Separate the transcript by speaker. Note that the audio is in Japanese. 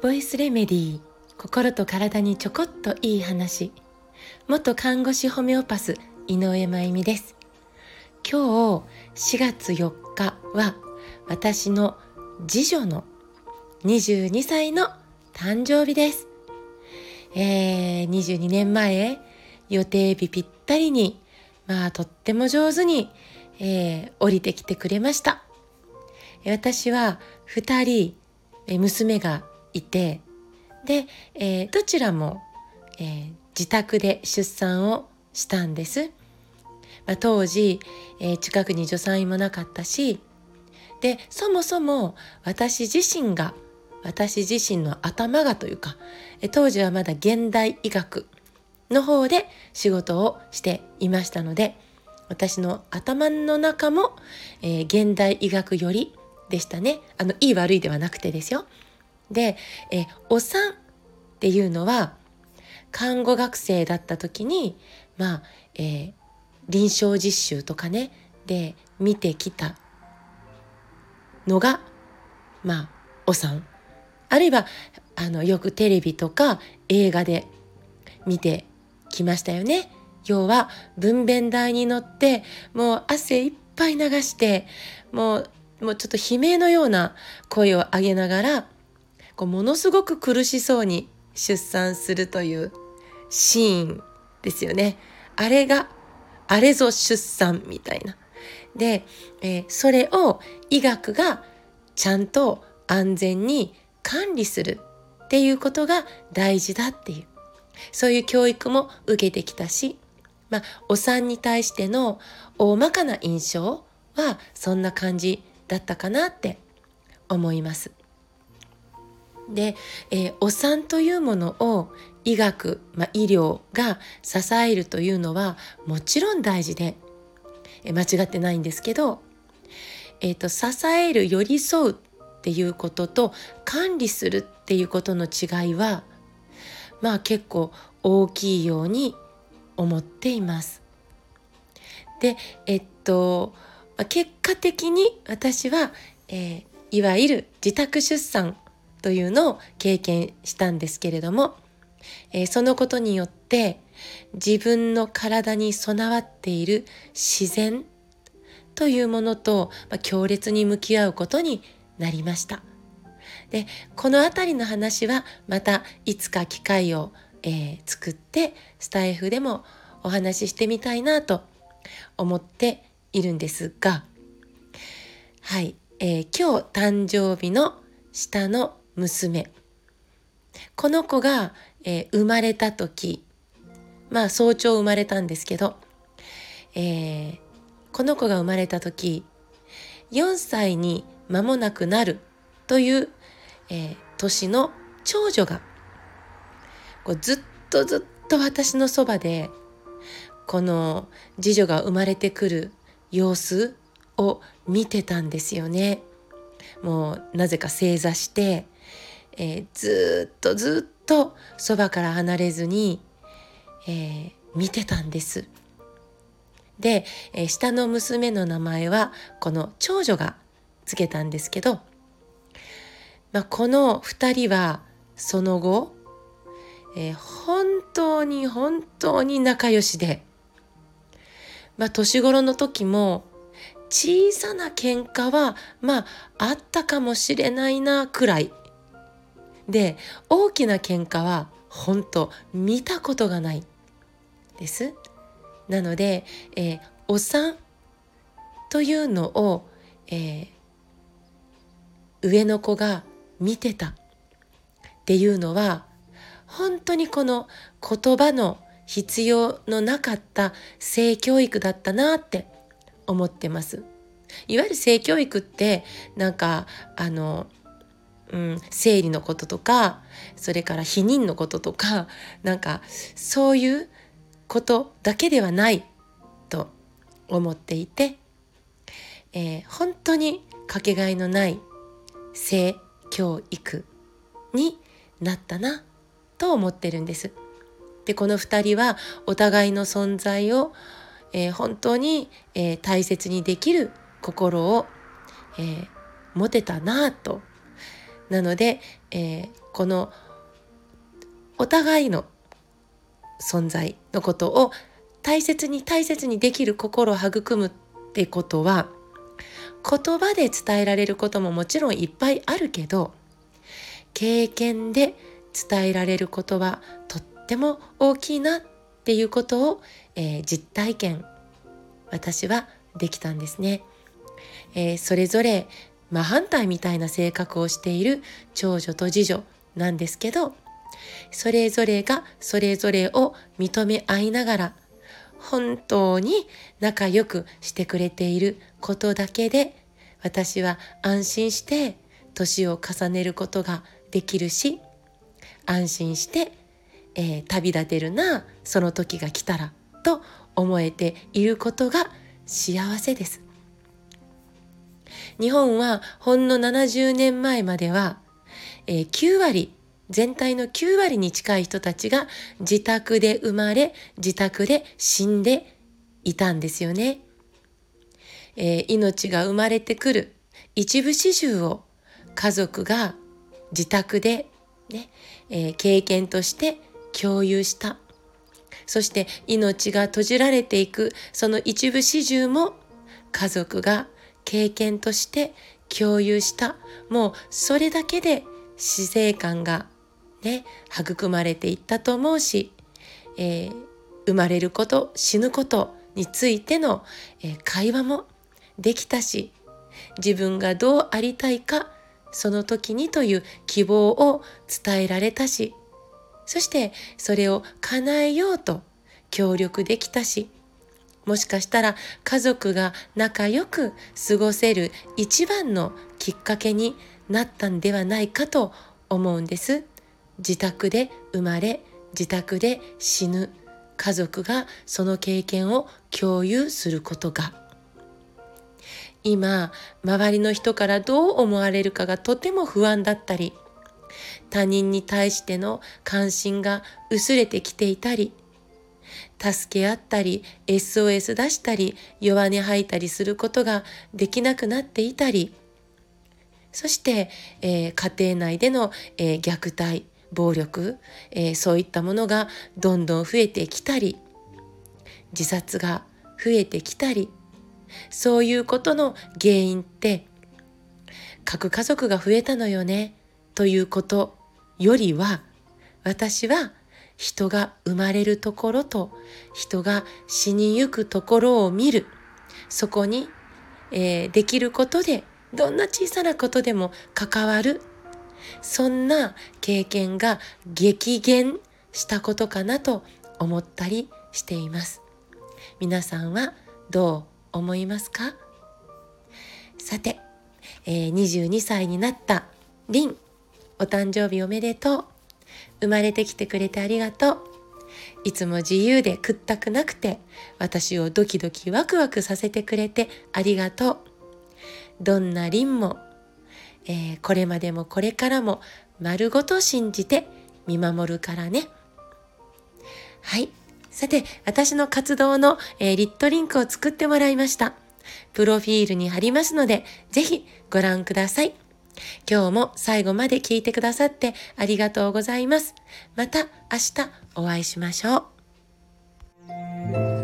Speaker 1: ボイスレメディー心と体にちょこっといい話元看護師ホメオパス井上真由美です今日4月4日は私の次女の22歳の誕生日です。えー、22年前、予定日ぴったりに、まあとっても上手に、えー、降りてきてくれました。私は2人、娘がいて、で、えー、どちらも、えー、自宅で出産をしたんです。まあ、当時、え、近くに助産院もなかったしでそもそも私自身が私自身の頭がというか当時はまだ現代医学の方で仕事をしていましたので私の頭の中も、えー、現代医学よりでしたねあのいい悪いではなくてですよ。で、えー、お産っていうのは看護学生だった時にまあ、えー、臨床実習とかねで見てきたのがまあお産あるいはあのよくテレビとか映画で見てきましたよね。要は分娩台に乗ってもう汗いっぱい流してもうもうちょっと悲鳴のような声を上げながらこうものすごく苦しそうに出産するというシーンですよね。あれがあれぞ出産みたいな。で、えー、それを医学がちゃんと安全に管理するっていうことが大事だっていうそういう教育も受けてきたし、まあ、お産に対しての大まかな印象はそんな感じだったかなって思います。で、えー、お産というものを医学、まあ、医療が支えるというのはもちろん大事で、えー、間違ってないんですけど、えーと支える寄り添うっていうことと管理するっていうことの違いはまあ結構大きいように思っています。でえっと結果的に私は、えー、いわゆる自宅出産というのを経験したんですけれども、えー、そのことによって自分の体に備わっている自然というものと、まあ、強烈に向き合うことになりました。でこの辺りの話はまたいつか機会を、えー、作ってスタイフでもお話ししてみたいなと思っているんですが。はい、えー、今日誕生日の下の娘。この子が、えー、生まれた時。まあ早朝生まれたんですけど、えー、この子が生まれた時。4歳に間もなくなるという、えー、年の長女がこうずっとずっと私のそばでこの次女が生まれてくる様子を見てたんですよね。もうなぜか正座して、えー、ずっとずっとそばから離れずに、えー、見てたんです。で、えー、下の娘の名前はこの長女がつけたんですけど、まあ、この2人はその後、えー、本当に本当に仲良しで、まあ、年頃の時も小さな喧嘩はまああったかもしれないなくらい。で大きな喧嘩は本当見たことがない。です。なので、えー、お産というのを、えー、上の子が見てたっていうのは本当にこの言葉の必要のなかった性教育だったなって思ってます。いわゆる性教育ってなんかあの、うん、生理のこととかそれから避妊のこととかなんかそういうことだけではないと思っていて、えー、本当にかけがえのない性教育になったなと思ってるんです。でこの2人はお互いの存在を、えー、本当に、えー、大切にできる心を、えー、持てたなぁと。なので、え、このお互いの存在のことを大切に大切にできる心を育むってことは言葉で伝えられることももちろんいっぱいあるけど経験で伝えられることはとっても大きいなっていうことを、えー、実体験私はできたんですね。えー、それぞれ真反対みたいな性格をしている長女と次女なんですけどそれぞれがそれぞれを認め合いながら本当に仲良くしてくれていることだけで私は安心して年を重ねることができるし安心して、えー、旅立てるなその時が来たらと思えていることが幸せです。日本はほんの70年前までは、えー、9割全体の9割に近い人たちが自宅で生まれ自宅で死んでいたんですよね。えー、命が生まれてくる一部始終を家族が自宅でね、えー、経験として共有した。そして命が閉じられていくその一部始終も家族が経験として共有した。もうそれだけで死生観がね、育まれていったと思うし、えー、生まれること死ぬことについての、えー、会話もできたし自分がどうありたいかその時にという希望を伝えられたしそしてそれを叶えようと協力できたしもしかしたら家族が仲良く過ごせる一番のきっかけになったんではないかと思うんです。自宅で生まれ自宅で死ぬ家族がその経験を共有することが今周りの人からどう思われるかがとても不安だったり他人に対しての関心が薄れてきていたり助け合ったり SOS 出したり弱音吐いたりすることができなくなっていたりそして、えー、家庭内での、えー、虐待暴力、えー、そういったものがどんどん増えてきたり自殺が増えてきたりそういうことの原因って核家族が増えたのよねということよりは私は人が生まれるところと人が死にゆくところを見るそこに、えー、できることでどんな小さなことでも関わるそんな経験が激減したことかなと思ったりしています。皆さんはどう思いますか？さて、えー、22歳になったリンお誕生日おめでとう生まれてきてくれてありがとういつも自由で屈託なくて私をドキドキワクワクさせてくれてありがとうどんなリンもえー、これまでもこれからも丸ごと信じて見守るからね。はい。さて、私の活動の、えー、リットリンクを作ってもらいました。プロフィールに貼りますので、ぜひご覧ください。今日も最後まで聞いてくださってありがとうございます。また明日お会いしましょう。